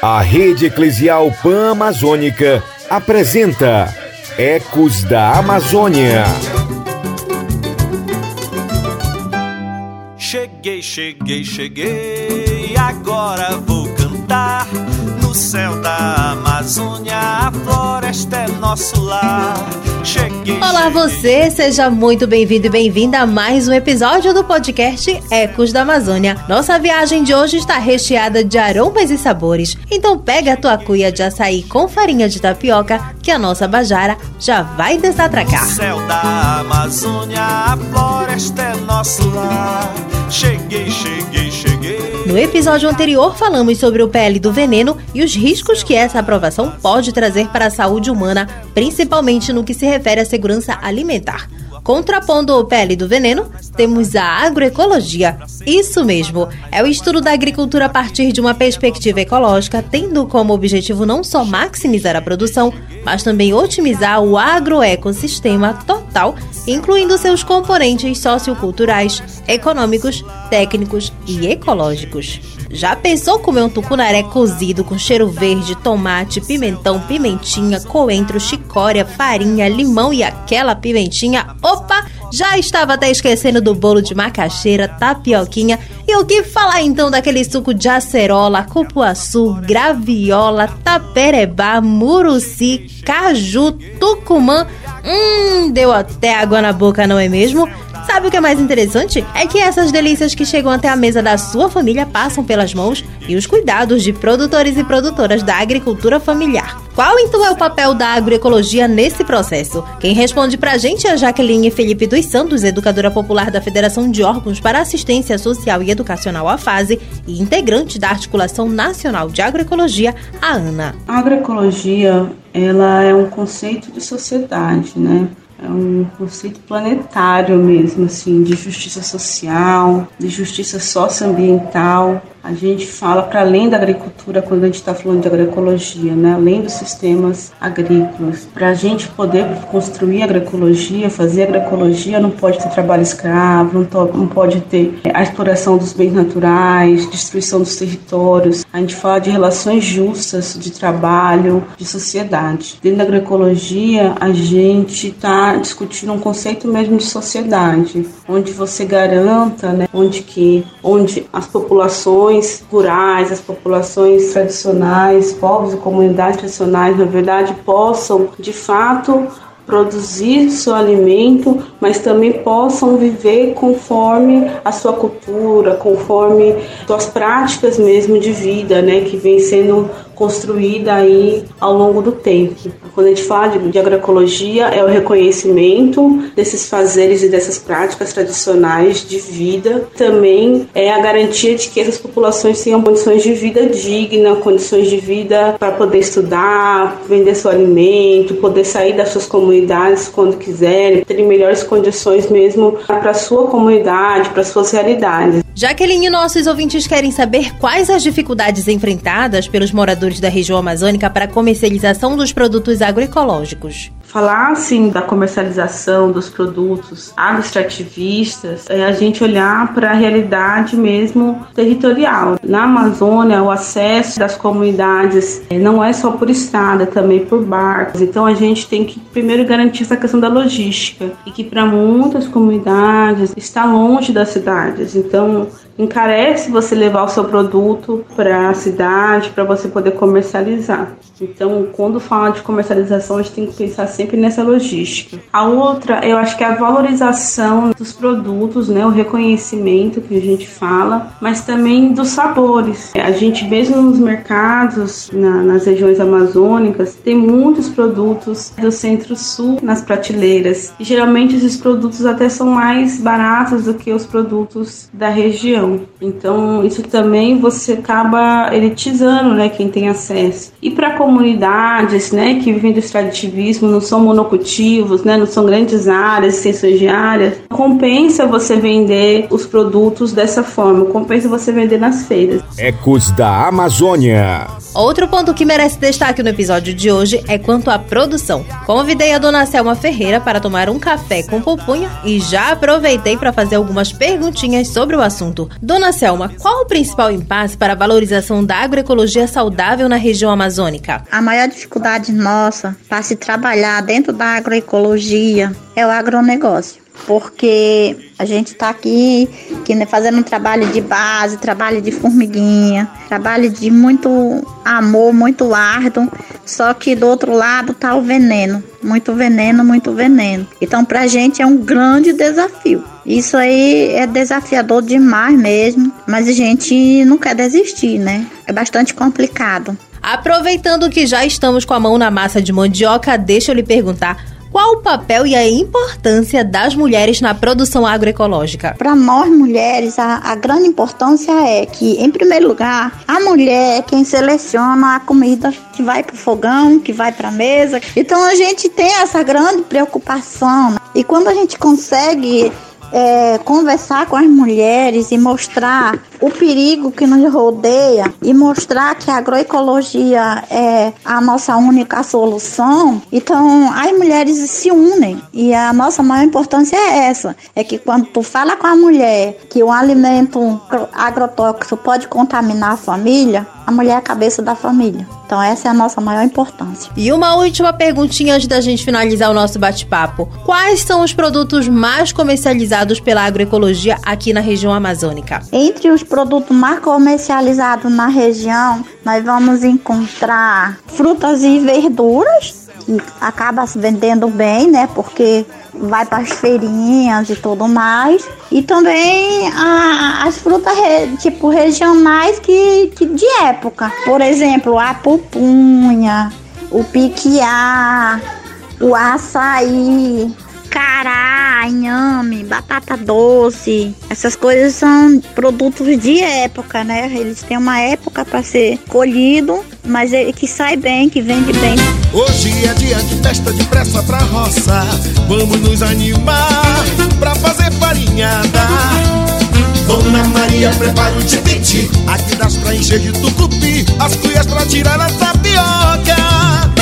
A Rede Eclesial Pan-Amazônica apresenta Ecos da Amazônia. Cheguei, cheguei, cheguei, agora vou cantar céu da Amazônia, a floresta é nosso lar. Cheguei, Olá você, seja muito bem-vindo e bem-vinda a mais um episódio do podcast Ecos da Amazônia. Nossa viagem de hoje está recheada de aromas e sabores, então pega a tua cuia de açaí com farinha de tapioca que a nossa bajara já vai desatracar. No céu da Amazônia, a floresta é nosso lar. Cheguei, cheguei, cheguei. No episódio anterior, falamos sobre o PL do veneno e os riscos que essa aprovação pode trazer para a saúde humana, principalmente no que se refere à segurança alimentar. Contrapondo o PL do veneno, temos a agroecologia. Isso mesmo, é o estudo da agricultura a partir de uma perspectiva ecológica, tendo como objetivo não só maximizar a produção, mas também otimizar o agroecossistema total, incluindo seus componentes socioculturais, econômicos, técnicos e ecológicos. Já pensou comer um tucunaré cozido com cheiro verde, tomate, pimentão, pimentinha, coentro, chicória, farinha, limão e aquela pimentinha? Opa! Já estava até esquecendo do bolo de macaxeira, tapioquinha e o que falar então daquele suco de acerola, cupuaçu, graviola, taperebá, muruci, caju, tucumã. Hum, deu até água na boca, não é mesmo? Sabe o que é mais interessante? É que essas delícias que chegam até a mesa da sua família passam pelas mãos e os cuidados de produtores e produtoras da agricultura familiar. Qual então é o papel da agroecologia nesse processo? Quem responde pra gente é a Jaqueline Felipe dos Santos, educadora popular da Federação de Órgãos para Assistência Social e Educacional à Fase e integrante da Articulação Nacional de Agroecologia, a ANA. A agroecologia, ela é um conceito de sociedade, né? É um conceito planetário mesmo, assim, de justiça social, de justiça socioambiental. A gente fala para além da agricultura quando a gente está falando de agroecologia, né? além dos sistemas agrícolas. Para a gente poder construir agroecologia, fazer agroecologia, não pode ter trabalho escravo, não, não pode ter a exploração dos bens naturais, destruição dos territórios. A gente fala de relações justas de trabalho, de sociedade. Dentro da agroecologia, a gente está discutindo um conceito mesmo de sociedade, onde você garanta, né, onde que, onde as populações rurais, as populações tradicionais, povos e comunidades tradicionais, na verdade, possam de fato produzir seu alimento, mas também possam viver conforme a sua cultura, conforme suas práticas mesmo de vida, né, que vem sendo construída aí ao longo do tempo. Quando a gente fala de, agroecologia, é o reconhecimento desses fazeres e dessas práticas tradicionais de vida. Também é a garantia de que essas populações tenham condições de vida digna, condições de vida para poder estudar, vender seu alimento, poder sair das suas comunidades quando quiserem, terem melhores condições mesmo para sua comunidade, para suas realidades. Jaqueline, nossos ouvintes querem saber quais as dificuldades enfrentadas pelos moradores da região amazônica para a comercialização dos produtos agroecológicos. Falar assim da comercialização dos produtos agroextrativistas é a gente olhar para a realidade mesmo territorial. Na Amazônia, o acesso das comunidades não é só por estrada, também por barcos. Então a gente tem que primeiro garantir essa questão da logística e que para muitas comunidades está longe das cidades. Então encarece você levar o seu produto para a cidade para você poder comercializar. Então, quando fala de comercialização, a gente tem que pensar sempre nessa logística. A outra, eu acho que é a valorização dos produtos, né, o reconhecimento que a gente fala, mas também dos sabores. A gente mesmo nos mercados, na, nas regiões amazônicas, tem muitos produtos do Centro-Sul nas prateleiras. E geralmente esses produtos até são mais baratos do que os produtos da região. Então, isso também você acaba elitizando, né, quem tem acesso. E para comunidades, né, que vivem do extrativismo, não são monocultivos, né, não são grandes áreas, extensões de áreas, compensa você vender os produtos dessa forma, compensa você vender nas feiras. Ecos da Amazônia. Outro ponto que merece destaque no episódio de hoje é quanto à produção. Convidei a dona Selma Ferreira para tomar um café com pupunha e já aproveitei para fazer algumas perguntinhas sobre o assunto. Dona Selma, qual o principal impasse para a valorização da agroecologia saudável na região amazônica? A maior dificuldade nossa para se trabalhar dentro da agroecologia é o agronegócio porque a gente está aqui que, fazendo um trabalho de base, trabalho de formiguinha, trabalho de muito amor, muito árduo, só que do outro lado está o veneno, muito veneno, muito veneno. Então, para a gente é um grande desafio. Isso aí é desafiador demais mesmo, mas a gente não quer desistir, né? É bastante complicado. Aproveitando que já estamos com a mão na massa de mandioca, deixa eu lhe perguntar qual o papel e a importância das mulheres na produção agroecológica? Para nós mulheres, a, a, grande importância é que, em primeiro lugar, a mulher é quem seleciona a comida que vai para o fogão, que vai para a mesa. Então a gente tem essa grande preocupação. E quando a gente consegue é, conversar com as mulheres e mostrar o perigo que nos rodeia e mostrar que a agroecologia é a nossa única solução, então as mulheres se unem e a nossa maior importância é essa, é que quando tu fala com a mulher que o alimento agrotóxico pode contaminar a família, a mulher é a cabeça da família. Então essa é a nossa maior importância. E uma última perguntinha antes da gente finalizar o nosso bate-papo. Quais são os produtos mais comercializados pela agroecologia aqui na região amazônica? Entre os produtos mais comercializados na região, nós vamos encontrar frutas e verduras, que acaba se vendendo bem, né? Porque vai para as feirinhas e tudo mais. E também a, as frutas re, tipo regionais que, que de época. Por exemplo, a pupunha, o piquiá, o açaí, cará, inhame, batata doce. Essas coisas são produtos de época, né? Eles têm uma época para ser colhido, mas ele que sai bem, que vende bem. Hoje é dia de festa de pressa pra roça. Vamos nos animar pra fazer farinhada. Dona Maria prepara o tipiti Aqui das pra encher de tucupi As cuias pra tirar a tapioca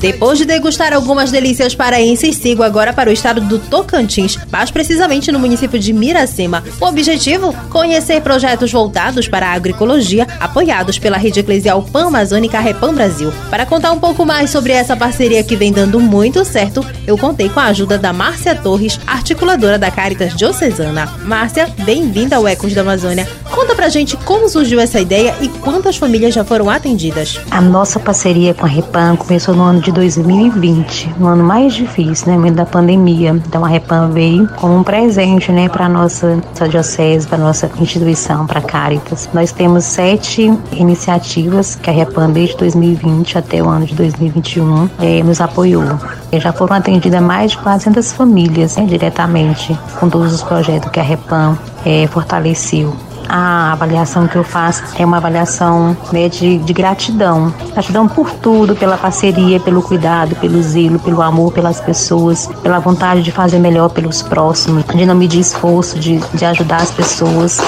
depois de degustar algumas delícias paraenses, sigo agora para o estado do Tocantins, mais precisamente no município de Miracema. O objetivo? Conhecer projetos voltados para a agroecologia, apoiados pela rede eclesial Pan-Amazônica Repam Brasil. Para contar um pouco mais sobre essa parceria que vem dando muito certo, eu contei com a ajuda da Márcia Torres, articuladora da Caritas Diocesana. Márcia, bem-vinda ao Ecos da Amazônia. Conta pra gente como surgiu essa ideia e quantas famílias já foram atendidas. A nossa parceria com a Repam começou no ano de 2020, no ano mais difícil, né, no meio da pandemia. Então a Repam veio como um presente, né, para nossa, nossa diocese, para nossa instituição, para Caritas. Nós temos sete iniciativas que a Repam desde 2020 até o ano de 2021 é, nos apoiou. Já foram atendidas mais de 400 famílias né, diretamente com todos os projetos que a Repam é, fortaleceu a avaliação que eu faço é uma avaliação né, de, de gratidão. Gratidão por tudo, pela parceria, pelo cuidado, pelo zelo, pelo amor pelas pessoas, pela vontade de fazer melhor pelos próximos, de não medir esforço, de, de ajudar as pessoas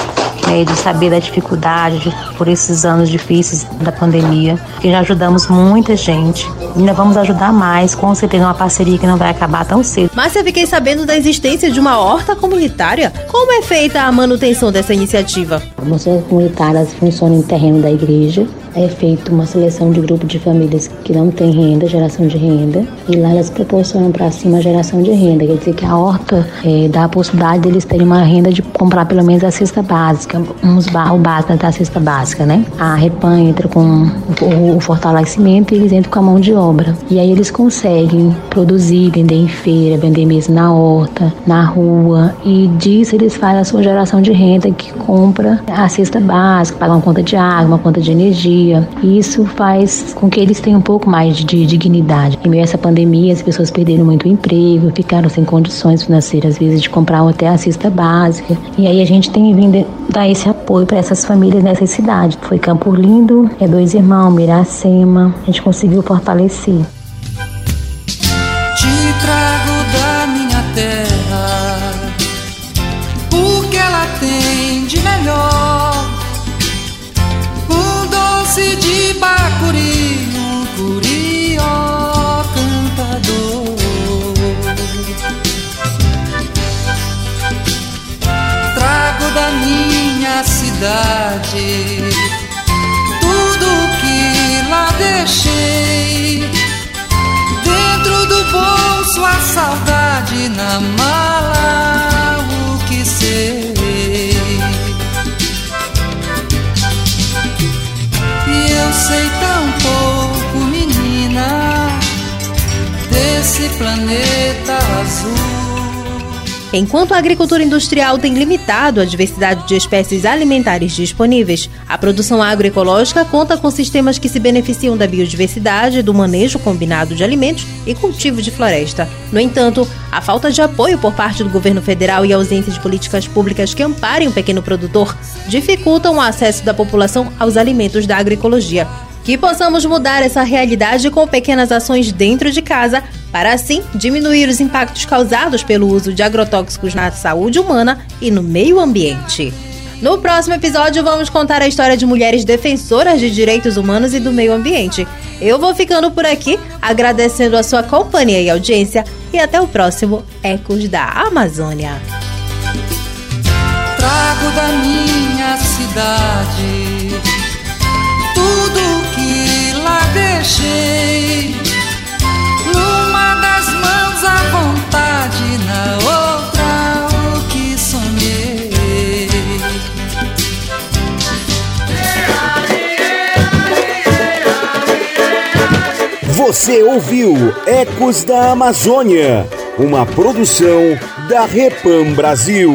né, de saber da dificuldade de, por esses anos difíceis da pandemia, que já ajudamos muita gente. Ainda vamos ajudar mais, com certeza uma parceria que não vai acabar tão cedo. Mas eu fiquei sabendo da existência de uma horta comunitária. Como é feita a manutenção dessa iniciativa? As comunitárias funcionam em terreno da igreja. É feita uma seleção de grupo de famílias que não têm renda, geração de renda, e lá elas proporcionam para cima a geração de renda. Quer dizer que a horta é, dá a possibilidade deles terem uma renda de comprar pelo menos a cesta básica, uns o básico da cesta básica, né? A Repan entra com o, o fortalecimento e eles entram com a mão de obra. E aí eles conseguem produzir, vender em feira, vender mesmo na horta, na rua. E disso eles fazem a sua geração de renda que compra a cesta básica, paga uma conta de água, uma conta de energia. E isso faz com que eles tenham um pouco mais de dignidade. Em meio a essa pandemia, as pessoas perderam muito emprego, ficaram sem condições financeiras, às vezes, de comprar até a cesta básica. E aí a gente tem vindo dar esse apoio para essas famílias nessa cidade. Foi Campo Lindo, é dois irmãos, Miracema, a gente conseguiu fortalecer. Planeta azul. Enquanto a agricultura industrial tem limitado a diversidade de espécies alimentares disponíveis, a produção agroecológica conta com sistemas que se beneficiam da biodiversidade, do manejo combinado de alimentos e cultivo de floresta. No entanto, a falta de apoio por parte do governo federal e a ausência de políticas públicas que amparem o pequeno produtor dificultam o acesso da população aos alimentos da agroecologia. Que possamos mudar essa realidade com pequenas ações dentro de casa, para assim diminuir os impactos causados pelo uso de agrotóxicos na saúde humana e no meio ambiente. No próximo episódio, vamos contar a história de mulheres defensoras de direitos humanos e do meio ambiente. Eu vou ficando por aqui, agradecendo a sua companhia e audiência, e até o próximo Ecos da Amazônia. Trago da minha cidade tudo deixei numa das mãos a vontade, na outra o que sonhei. Você ouviu Ecos da Amazônia, uma produção da Repam Brasil.